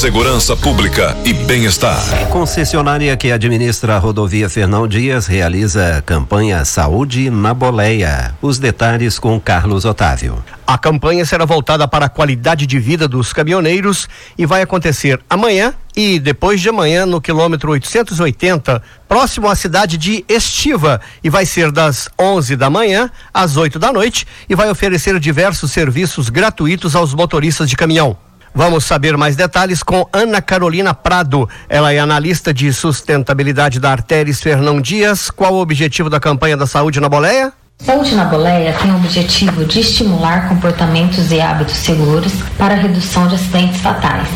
segurança pública e bem-estar. Concessionária que administra a rodovia Fernão Dias realiza campanha Saúde na Boleia. Os detalhes com Carlos Otávio. A campanha será voltada para a qualidade de vida dos caminhoneiros e vai acontecer amanhã e depois de amanhã no quilômetro 880, próximo à cidade de Estiva, e vai ser das 11 da manhã às 8 da noite e vai oferecer diversos serviços gratuitos aos motoristas de caminhão. Vamos saber mais detalhes com Ana Carolina Prado. Ela é analista de sustentabilidade da Artéries Fernão Dias. Qual o objetivo da campanha da saúde na boleia? Saúde na boleia tem o objetivo de estimular comportamentos e hábitos seguros para a redução de acidentes fatais.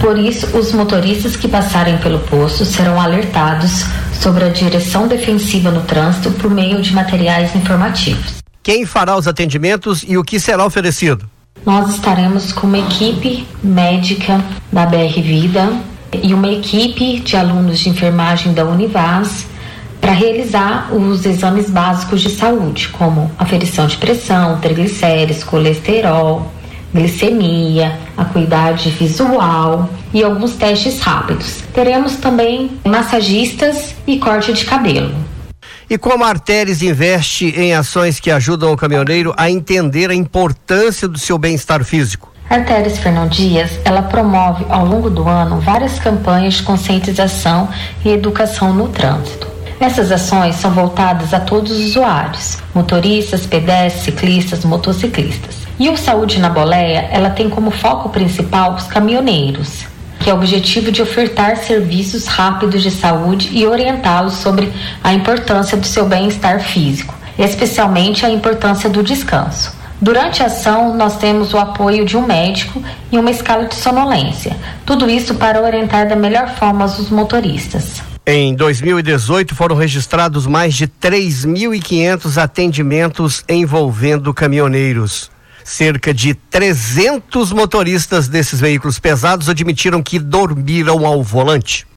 Por isso, os motoristas que passarem pelo posto serão alertados sobre a direção defensiva no trânsito por meio de materiais informativos. Quem fará os atendimentos e o que será oferecido? Nós estaremos com uma equipe médica da BR Vida e uma equipe de alunos de enfermagem da Univas para realizar os exames básicos de saúde, como aferição de pressão, triglicérides, colesterol, glicemia, acuidade visual e alguns testes rápidos. Teremos também massagistas e corte de cabelo. E como a Artéries investe em ações que ajudam o caminhoneiro a entender a importância do seu bem-estar físico? Artéries Fernão Dias, ela promove ao longo do ano várias campanhas de conscientização e educação no trânsito. Essas ações são voltadas a todos os usuários, motoristas, pedestres, ciclistas, motociclistas. E o Saúde na Boleia, ela tem como foco principal os caminhoneiros, que é o objetivo de ofertar serviços rápidos de saúde e orientá-los sobre a importância do seu bem-estar físico, especialmente a importância do descanso. Durante a ação, nós temos o apoio de um médico e uma escala de sonolência. Tudo isso para orientar da melhor forma os motoristas. Em 2018 foram registrados mais de 3.500 atendimentos envolvendo caminhoneiros. Cerca de 300 motoristas desses veículos pesados admitiram que dormiram ao volante.